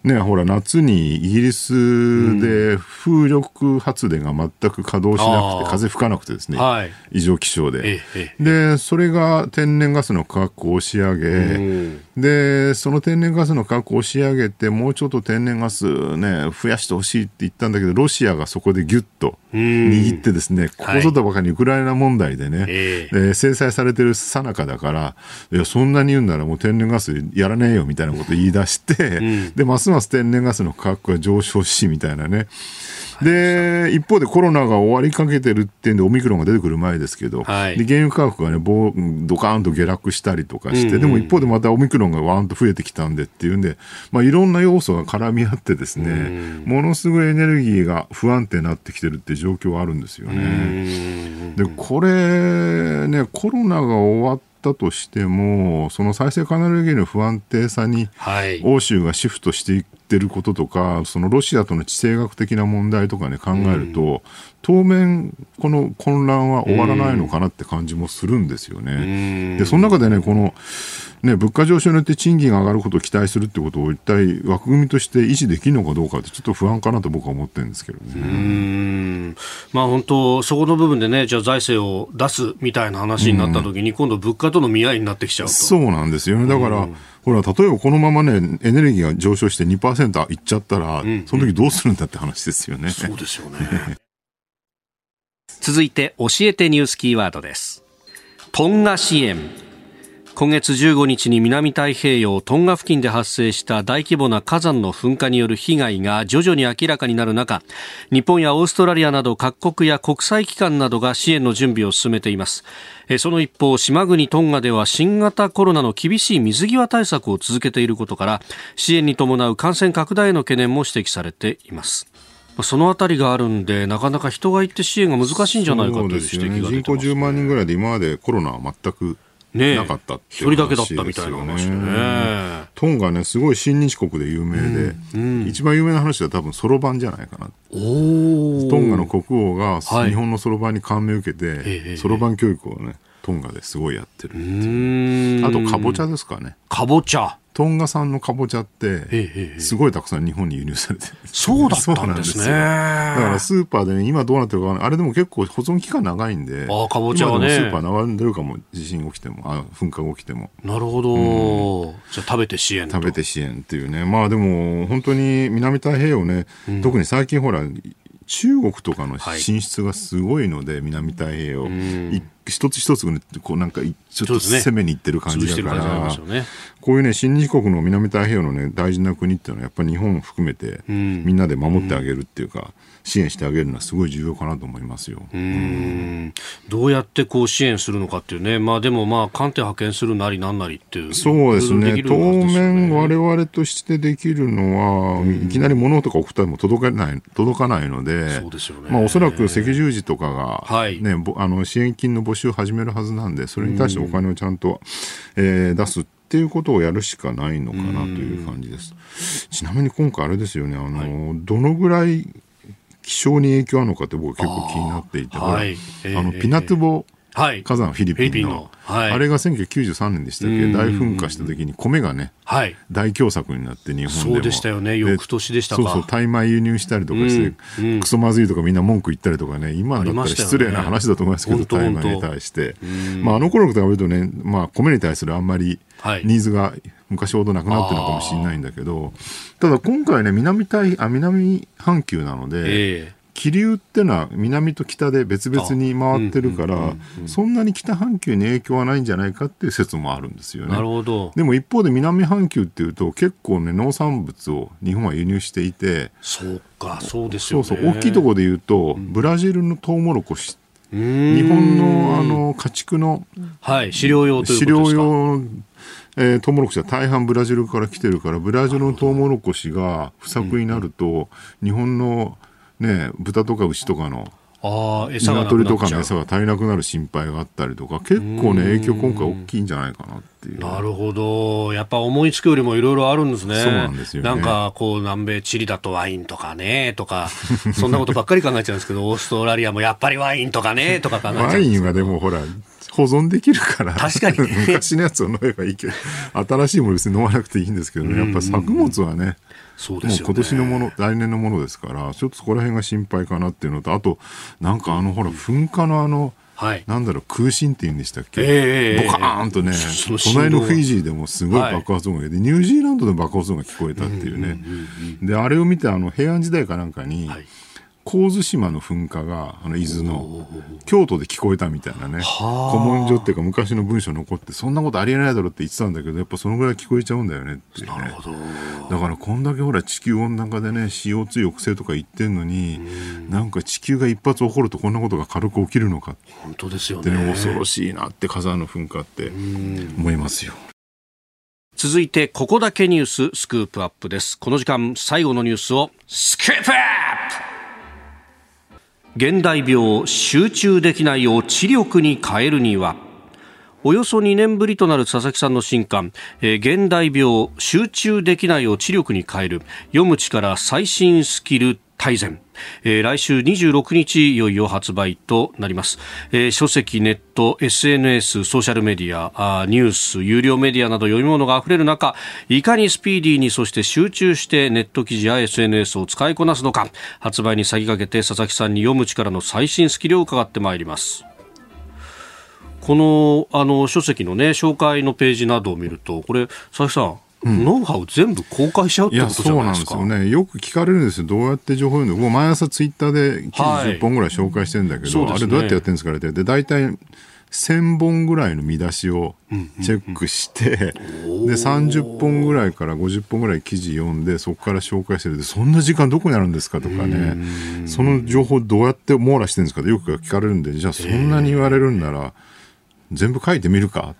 ね、ほら、夏にイギリスで風力発電が全く稼働しなくて、風吹かなくてですね、はい、異常気象で、で、それが天然ガスの価格を押し上げ、で、その天然ガスの価格を押し上げて、もうちょっと天然ガスね、増やしてほしいって言ったんだけど、ロシアがそこでぎゅっと握ってですね、ここぞとばかりウクライナ問題でね、はい、制裁されてるさなかだから、いや、そんなに言うんならもう天然ガスやらねえよみたいなこと言い出して、で、ますます天然ガスの価格が上昇し、みたいなね。で、一方でコロナが終わりかけてるってんで、オミクロンが出てくる前ですけど、はい、で原油価格がね、ドカーンと下落したりとかして、でも一方でまたオミクロンがわーんと増えてきたんでっていうんで、まあ、いろんな要素が絡み合ってですね、ものすごいエネルギーが不安定になってきてるって状況はあるんですよね。で、これね、コロナが終わってったとしても、その再生可能エネルギーの不安定さに、欧州がシフトしていってることとか、そのロシアとの地政学的な問題とかね、考えると、うん、当面、この混乱は終わらないのかなって感じもするんですよね。で、その中でね、この、ね、物価上昇によって賃金が上がることを期待するってことを一体枠組みとして維持できるのかどうかってちょっと不安かなと僕は思ってるんですけどね。うんまあ本当、そこの部分でね、じゃあ財政を出すみたいな話になったときに、今度物価との見合いになってきちゃうと。そうなんですよね。だから、ほら、例えばこのままね、エネルギーが上昇して2%いっちゃったら、うん、その時どうするんだって話ですよね。そうですよね。続いて、教えてニュースキーワードです。トンガ支援。今月15日に南太平洋トンガ付近で発生した大規模な火山の噴火による被害が徐々に明らかになる中日本やオーストラリアなど各国や国際機関などが支援の準備を進めています。その一方島国トンガでは新型コロナの厳しい水際対策を続けていることから支援に伴う感染拡大への懸念も指摘されています。そのあたりがあるんで、なかなか人が行って支援が難しいんじゃないかという指摘が出てます、ね、人口10万人ぐらいで今までコロナは全く、なかったって一、人だけだったみたいな話でね。トンガね、すごい親日国で有名で、うんうん、一番有名な話は多分そろばんじゃないかな。トンガの国王が日本のそろばんに感銘を受けて、そろばん教育をね、トンガですごいやってるってあと、かぼちゃですかね。かぼちゃ。トンガ産のかぼちゃって、すごいたくさん日本に輸入されてるそうだったんですね。だからスーパーでね、今どうなってるかあれでも結構保存期間長いんで、あかぼちゃはね。スーパー並んでるかも、地震起きても、あ噴火が起きても。なるほど。うん、じゃあ食べて支援食べて支援っていうね。まあでも、本当に南太平洋ね、うん、特に最近ほら、中国とかの進出がすごいので、はい、南太平洋、一つ一つこうなんかちょっと攻めにいってる感じだから、ね、こういうね新日国の南太平洋のね大事な国っていうのはやっぱり日本を含めて、みんなで守ってあげるっていうか、支援してあげるのはすごい重要かなと思いますよ。うん。どうやってこう支援するのかっていうね、まあでもまあ艦艇派遣するなりなんなりっていう。そうですね。当面我々としてできるのは、いきなり物とか送ったりも届かない、届かないので、そうですよね。まあおそらく赤十字とかが、はい、ね、あの支援金の募集を始めるはずなんで、それに対してお金をちゃんと、えー、出すっていうことをやるしかないのかなという感じです。ちなみに今回あれですよね、あの、はい、どのぐらい気象に影響あるのかって僕は結構気になっていて、はい、あのピナトゥボ火山、フィリピンの、はい、あれが1993年でしたっけ、大噴火した時に米がね、はい、大凶作になって日本でも。そうでしたよね。翌年でしたそうそうタイ米輸入したりとかして、クソまずいとかみんな文句言ったりとかね。今だったら失礼な話だと思いますけど、ね、タイ米に対して、まあ、あの頃と比べるとね、まあ、米に対するあんまりニーズが昔ほどなくなってるのかもしれない。んだけど、ただ今回ね南太あ南半球なので、えー気流っていうのは南と北で別々に回ってるから、そんなに北半球に影響はないんじゃないかっていう説もあるんですよね。なるほど。でも一方で南半球っていうと結構ね農産物を日本は輸入していて、そうか、そうですよね。そうそう、大きいところで言うと、ブラジルのトウモロコシ日本のあの家畜の、はい、飼料用ということですか？飼料用えー、トウモロコシは大半ブラジルから来てるからブラジルのトウモロコシが不作になると、日本のね、豚とか牛とかのあ餌鶏とかの餌が足りなくなる心配があったりとか結構ね影響今回大きいんじゃないかなっていう。なるほど。やっぱ思いつくよりもいろいろあるんですね。そうなんですよ、ね、なんかこう南米チリだとワインとかねとかそんなことばっかり考えちゃうんですけど *laughs* オーストラリアもやっぱりワインとかねとか考えちゃうんワインはでもほら保存できるから確かに、ね、*laughs* 昔のやつを飲めばいいけど新しいもの別に飲まなくていいんですけどね。やっぱ作物はね、そうですよ、ね、今年のもの来年のものですからちょっとそこら辺が心配かなっていうのとあとなんかあのほら噴火のあのはい、なんだろう空振っていうんでしたっけ、えー、ボカーンとね、隣のフィジーでもすごい爆発音が出て、はい、ニュージーランドで爆発音が聞こえたっていうね、であれを見てあの平安時代かなんかに、はい神津島の噴火があの伊豆の京都で聞こえたみたいなね。古文書っていうか昔の文書残ってそんなことありえないだろうって言ってたんだけどやっぱそのぐらい聞こえちゃうんだよねっていうね。だからこんだけほら地球温暖化でね CO2 抑制とか言ってんのになんか地球が一発起こるとこんなことが軽く起きるのか本当ですよね。恐ろしいなって火山の噴火って思いますよ。続いてここだけニューススクープアップです。この時間最後のニュースをスクープアップ現代病集中できないを知力に変えるにはおよそ2年ぶりとなる佐々木さんの新刊、えー、現代病集中できないを知力に変える読む力最新スキル大全、えー、来週26日いよいよ発売となります、えー、書籍ネット SNS ソーシャルメディアあニュース有料メディアなど読み物があふれる中いかにスピーディーにそして集中してネット記事や SNS を使いこなすのか。発売に先駆けて佐々木さんに読む力の最新スキルを伺ってまいります。このあの書籍のね紹介のページなどを見るとこれ佐々木さんノウハウ全部公開しちゃうってことじゃないですか。そうなんですよね。よく聞かれるんですよ。どうやって情報読んで、もう毎朝ツイッターで記事10本ぐらい紹介してるんだけど、はいね、あれどうやってやってるんですかってで、大体、1000本ぐらいの見出しをチェックして、で30本ぐらいから50本ぐらい記事読んでそこから紹介してる。でそんな時間どこにあるんですかとかね。その情報どうやって網羅してるんですかってよく聞かれるんでじゃあそんなに言われるんなら全部書いてみるか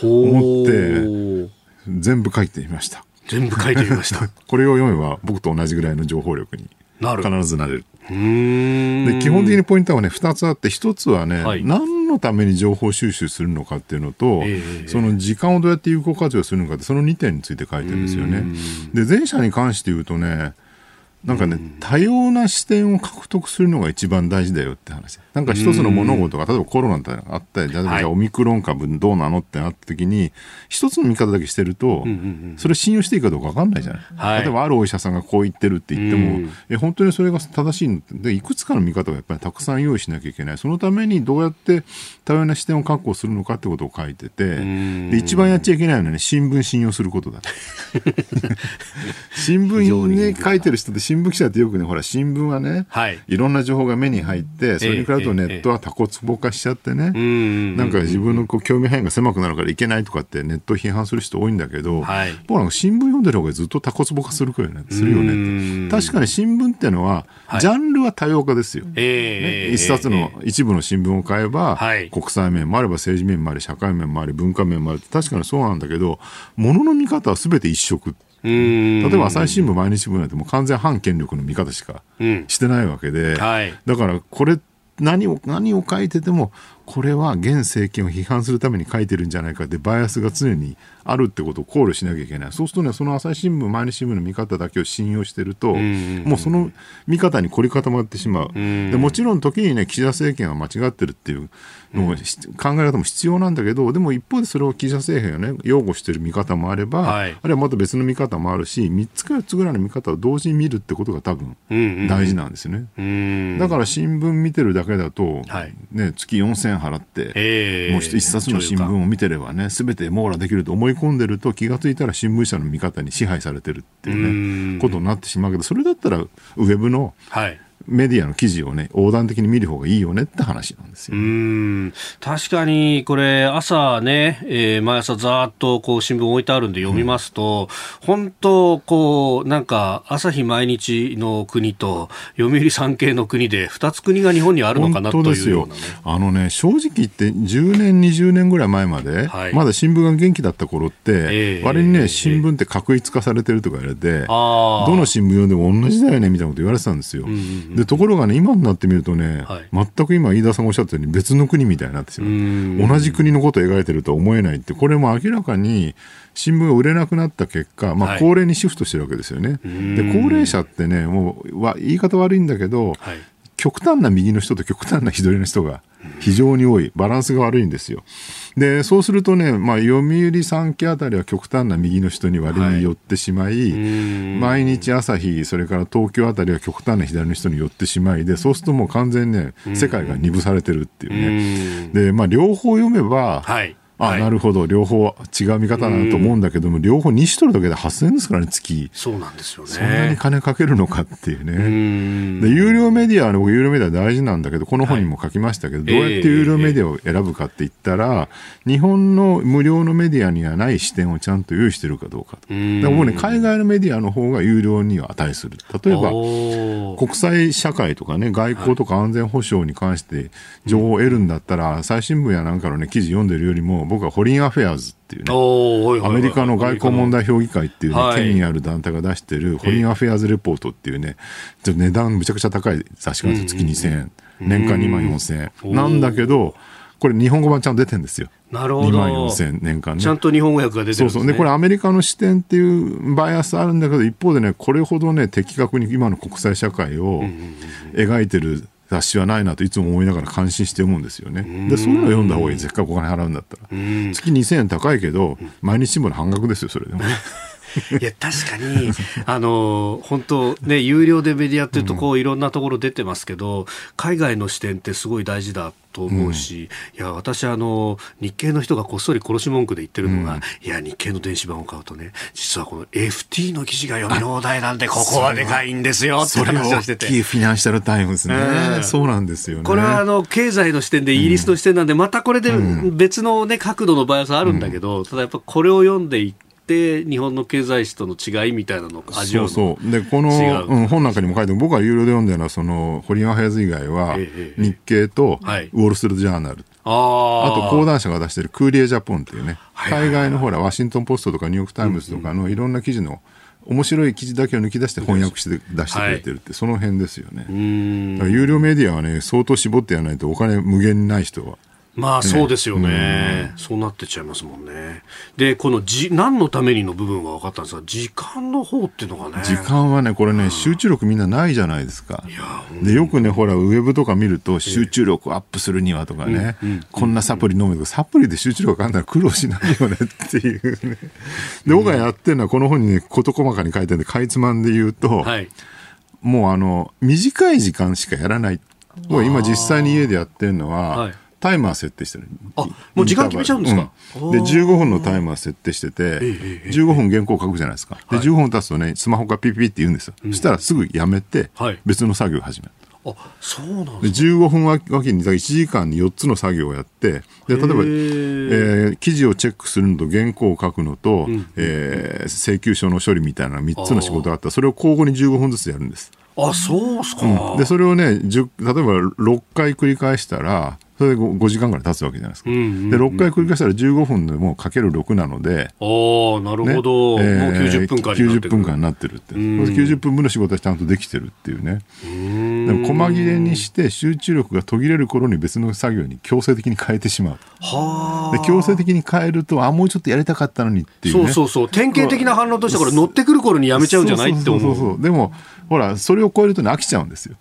と思って全部書いてみました全部書いてみました。*laughs* これを読めば僕と同じぐらいの情報力になる。必ずなれるで基本的にポイントはね2つあって1つはね、はい何のために情報収集するのかっていうのと、ええその時間をどうやって有効活用するのかってその2点について書いてるんですよね。で前者に関して言うとねなんかね、多様な視点を獲得するのが一番大事だよって話。なんか一つの物事が、例えばコロナってあったり、例えばはいじゃあオミクロン株どうなのってなった時に、一つの見方だけしてると、それ信用していいかどうか分かんないじゃない。はい。例えばあるお医者さんがこう言ってるって言っても、うん。え本当にそれが正しいの？ってでいくつかの見方をやっぱりたくさん用意しなきゃいけない。そのためにどうやって多様な視点を確保するのかってことを書いててん。で一番やっちゃいけないのはね新聞信用することだ *laughs* 新聞に書いてる人って新聞記者ってよくねほら新聞はね、はい。いろんな情報が目に入ってそれに比べるとネットはタコツボ化しちゃってね、うんなんか自分のこう興味範囲が狭くなるからいけないとかってネットを批判する人多いんだけど、はい。僕なんか新聞読んでる方がずっとタコツボ化するよねするよね確かに新聞ってのは、はい。ジャンルは多様化ですよ。ええね一冊の一部の新聞を買えば、はい。国際面もあれば政治面もあり社会面もあり文化面もある確かにそうなんだけど物の見方は全て一色う。ん例えば朝日新聞毎日新聞なんてもう完全反権力の見方しかうん。してないわけで、はい。だからこれ何を何を書いててもこれは現政権を批判するために書いてるんじゃないかってバイアスが常にあるってことを考慮しなきゃいけない。そうするとねその朝日新聞毎日新聞の見方だけを信用してると、んもうその見方に凝り固まってしまう、ん。でもちろん時にね岸田政権は間違ってるっていうの考え方も必要なんだけどでも一方でそれを岸田政権がね擁護してる見方もあれば、はい。あるいはまた別の見方もあるし3つか4つぐらいの見方を同時に見るってことが多分うんうん大事なんですよね。うん。だから新聞見てるだけだと、はい。ね、月4000円払って、ええ。もう一冊の新聞を見てればね、すべて網羅できると思い込んでると、気がついたら新聞社の見方に支配されてるっていううん。ね、ことになってしまうけど、それだったら、ウェブのはいメディアの記事をね、横断的に見る方がいいよねって話なんですうよ。ん確かにこれ、朝ね、えー毎朝ざーっとこう新聞置いてあるんで読みますと、本当、こう、なんか、朝日毎日の国と、読売産経の国で、二つ国が日本にあるのかなと本当ですよ。あのね、正直言って10年、20年ぐらい前まで、はいまだ新聞が元気だった頃って、ええ割にね、ええ新聞って確一化されてるとか言われて、ああ。どの新聞読んでも同じだよねみたいなこと言われてたんですよ。でところがね、今になってみるとね、はい全く今、飯田さんがおっしゃったように別の国みたいになってしまう。ん同じ国のことを描いてるとは思えないって、これも明らかに新聞が売れなくなった結果、まあ、はい高齢にシフトしてるわけですよね。で高齢者ってね、もうわ言い方悪いんだけど、はい。極端な右の人と極端な左の人が非常に多い、バランスが悪いんですよ。で、そうするとね、まあ、読売産経あたりは極端な右の人に割に寄ってしまい、ん毎日朝日、それから東京あたりは極端な左の人に寄ってしまいで、そうするともう完全にね、世界が二分されてるっていうね。うんで、まあ、両方読めば、はい。あ、はいなるほど、両方違う見方だなと思うんだけども、両方2種取るだけで8000円ですからね、月。そうなんですよね。そんなに金かけるのかっていうね。うんで有料メディア僕、有料メディア大事なんだけど、この本にも書きましたけど、どうやって有料メディアを選ぶかって言ったら、日本の無料のメディアにはない視点をちゃんと用意してるかどうかと。んだから僕ね、海外のメディアの方が有料には値する。例えば、国際社会とかね、外交とか安全保障に関して情報を得るんだったら、最新聞やなんかのね、記事読んでるよりも、僕はホリンアフェアーズっていうね、アメリカの外交問題評議会っていうね、はい権威ある団体が出してる、ホリンアフェアーズレポートっていうね、ちょっと値段むちゃくちゃ高い雑誌があるんですよ。月2000円。年間2万4000円。なんだけど、これ日本語版ちゃんと出てるんですよ。なるほ2万ど。4000円年間ね。ちゃんと日本語訳が出てるんです、ね。そうそう。で、これアメリカの視点っていうバイアスあるんだけど、一方でね、これほどね、的確に今の国際社会を描いてる雑誌はないなといつも思いながら感心して思うんですよね。で、そういうのを読んだ方がいい。せっかくお金払うんだったら。月2000円高いけど、毎日新聞の半額ですよ、それでも。*laughs* いや、確かに、あの、本当ね、有料でメディアっていうと、こう、いろんなところ出てますけど、海外の視点ってすごい大事だと思うし、うん、いや、私、あの、日経の人がこっそり殺し文句で言ってるのが、うん、いや、日経の電子版を買うとね、実はこの FT の記事が読み放題なんで、ここはでかいんですよって話をしてて。大きいフィナンシャルタイムズね。えー、そうなんですよね。これは、あの、経済の視点で、イギリスの視点なんで、またこれで別のね、角度のバイアスあるんだけど、ただやっぱこれを読んでいって、日本の経済紙との違いみたいなのを。味わうそう。でこの、う。ん、本なんかにも書いて僕は有料で読んでるのはその堀山ハイズ以外は、日経とウォール・ストリート・ジャーナル、ああと講談社が出しているクーリエ・ジャポンっていうね、海外のほらワシントン・ポストとかニューヨーク・タイムズとかのいろんな記事の、面白い記事だけを抜き出して翻訳して出してくれてるって、はい、その辺ですよね。有料メディアはね、相当絞ってやらないとお金無限にない人はまあそうですよね、うん、そうなってちゃいますもんね。で、このじ何のためにの部分は分かったんですが、時間の方っていうのがね。時間はね、これね、集中力みんなないじゃないですか。で、よくね、ほら、ウェブとか見ると、集中力をアップするにはとかね、こんなサプリ飲むとか、サプリで集中力あんなら苦労しないよねっていうね。で、僕がやってるのは、この本にね、事細かに書いてあるんで、かいつまんで言うと、はい、もうあの、短い時間しかやらない。もう今実際に家でやってるのは、はいタイマー設定してる。あ、もう時間決めちゃうんですか、うん、で、15分のタイマー設定してて、15分原稿書くじゃないですか。で、15分経つとね、スマホがピピピって言うんですよ。そしたらすぐやめて、別の作業を始める。あそうなんです、ね、15分わけに1時間に4つの作業をやってで例えば、えー、記事をチェックするのと原稿を書くのと、うん、えー、請求書の処理みたいな3つの仕事があったらそれを交互に15分ずつやるんです。あそうっすか、うん、でそれをね例えば6回繰り返したらそれで 5, 5時間ぐらい経つわけじゃないですか。うんうんうん、で、6回繰り返したら15分でもかける6なので。ああ、なるほど。ねえー、もう90分間になってる。90分間になってるって。90分分の仕事はちゃんとできてるっていうね。でも、細切れにして集中力が途切れる頃に別の作業に強制的に変えてしまう。はで、強制的に変えると、あ、もうちょっとやりたかったのにっていう、ね、そうそうそう。典型的な反応としてこれ乗ってくる頃にやめちゃうんじゃないって思うでも、ほら、それを超えるとね、飽きちゃうんですよ。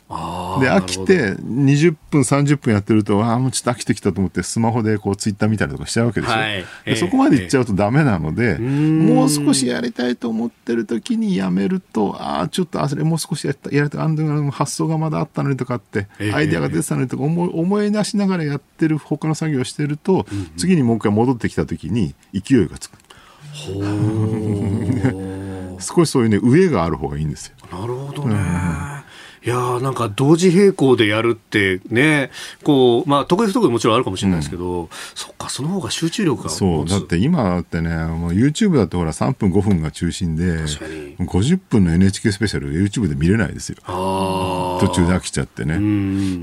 で、飽きて、20分、30分やってると、ああ、もうちょっと飽きてきたと思って、スマホでこう、ツイッター見たりとかしちゃうわけですよ。はい、でそこまでいっちゃうとダメなので、えー、もう少しやりたいと思ってる時にやめると、ああ、ちょっと、あれもう少しやったやりたい、あん発想がまだあったのにとかって、アイデアが出てたのにとか思い、思い出しながらやってる他の作業をしてると、うんうん、次にもう一回戻ってきた時に勢いがつく。ほ *laughs* 少しそういうね、上がある方がいいんですよ。なるほどね。うんいやなんか同時並行でやるってね、こう、まあ、得意不得意もちろんあるかもしれないですけど、うん、そっか、その方が集中力がそう、だって今だってね、もう YouTube だってほら3分5分が中心で、50分の NHK スペシャル YouTube で見れないですよ。途中で飽きちゃってね。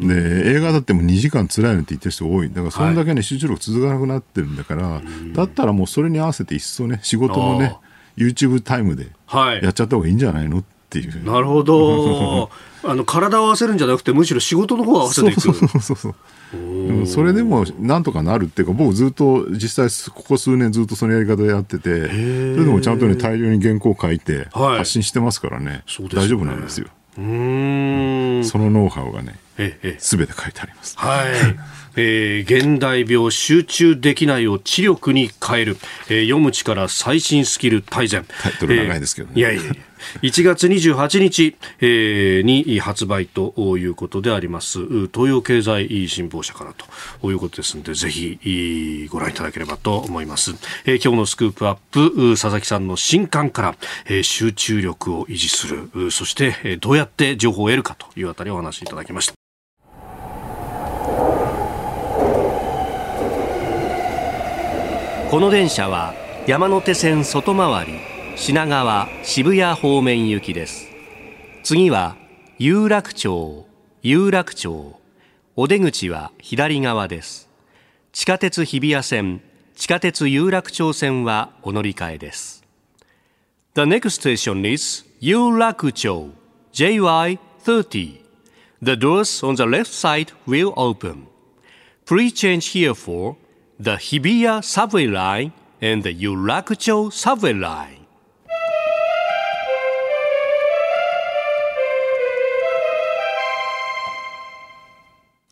で、映画だってもう2時間辛いのって言ってる人多い。だからそれだけね、集中力続かなくなってるんだから、だったらもうそれに合わせて一層ね、仕事もね、YouTube タイムでやっちゃった方がいいんじゃないのっていう。なるほど。*laughs* あの体を合わせるんじゃなくてむしろ仕事の方を合わせていく。そうそうそうそう。それでもなんとかなるっていうか僕ずっと実際ここ数年ずっとそのやり方でやっててそれでもちゃんとね大量に原稿を書いて発信してますからね、はい、大丈夫なんですよ。うん。そのノウハウがねすべて書いてあります。はい *laughs* えー、現代病集中できないを知力に変える、えー、読む力最新スキル大全。タイトル長いですけどね、えー、いやいやいや。1月28日、えー、に発売ということであります。東洋経済新報社からということですのでぜひご覧いただければと思います、えー、今日のスクープアップ佐々木さんの新刊から、えー、集中力を維持する。そしてどうやって情報を得るかというあたりをお話しいただきましたこの電車は山手線外回り品川渋谷方面行きです次は有楽町有楽町お出口は左側です地下鉄日比谷線地下鉄有楽町線はお乗り換えです The next station is 有楽町 JY30 The doors on the left side will open Please change here for the Hibiya subway line and the Yurakucho subway line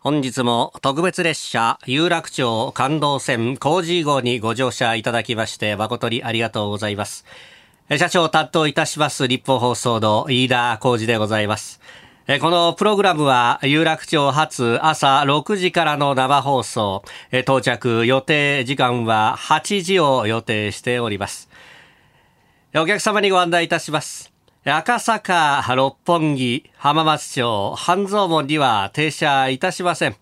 本日も特別列車有楽町感動線工事号にご乗車いただきまして誠にありがとうございます。社長を担当いたします日本放送の飯田浩二でございます。このプログラムは有楽町発朝6時からの生放送、到着予定時間は8時を予定しております。お客様にご案内いたします。赤坂、六本木、浜松町、半蔵門には停車いたしません。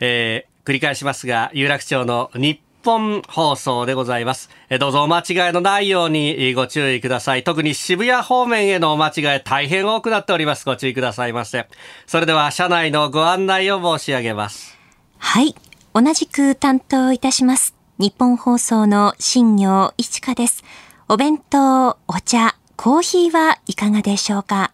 えー、繰り返しますが、有楽町の日本放送でございます。どうぞお間違いのないようにご注意ください。特に渋谷方面へのお間違い大変多くなっております。ご注意くださいませ。それでは車内のご案内を申し上げます。はい。同じく担当いたします。日本放送の新業一華です。お弁当、お茶、コーヒーはいかがでしょうか？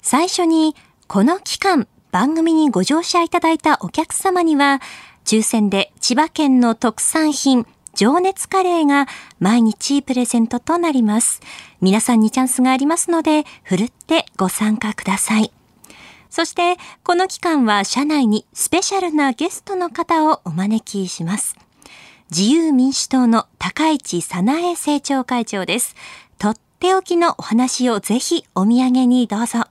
最初に、この期間、番組にご乗車いただいたお客様には、抽選で千葉県の特産品、情熱カレーが毎日プレゼントとなります。皆さんにチャンスがありますので、ふるってご参加ください。そして、この期間は社内にスペシャルなゲストの方をお招きします。自由民主党の高市早苗政調会長です。とっておきのお話をぜひお土産にどうぞ。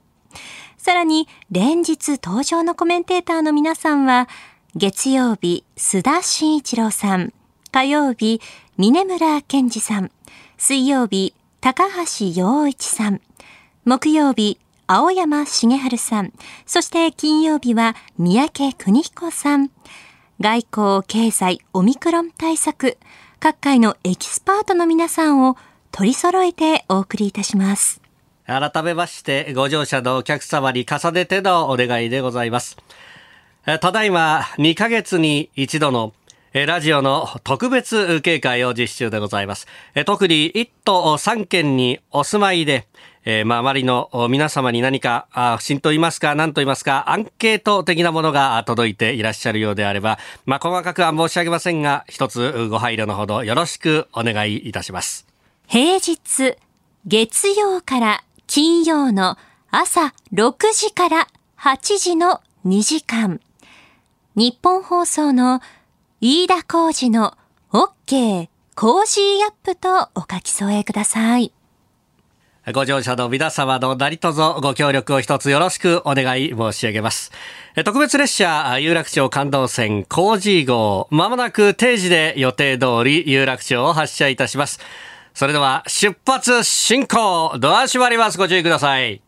さらに、連日登場のコメンテーターの皆さんは、月曜日、須田慎一郎さん。火曜日、峰村健二さん。水曜日、高橋洋一さん。木曜日、青山茂春さん。そして金曜日は三宅邦彦さん。外交、経済、オミクロン対策。各界のエキスパートの皆さんを取り揃えてお送りいたします。改めまして、ご乗車のお客様に重ねてのお願いでございます。ただいま2ヶ月に一度のラジオの特別警戒を実施中でございます。特に1都3県にお住まいで、え、まあ、周りの皆様に何か、あ不審と言いますか、何と言いますか、アンケート的なものが届いていらっしゃるようであれば、まあ、細かくは申し上げませんが、一つご配慮のほどよろしくお願いいたします。平日、月曜から金曜の朝6時から8時の2時間。日本放送の飯田浩二の OK コージーアップとお書き添えください。ご乗車の皆様の何卒ご協力を一つよろしくお願い申し上げます。特別列車有楽町感動線 Cozy 号、まもなく定時で予定通り有楽町を発車いたします。それでは出発進行ドア閉まります。ご注意ください。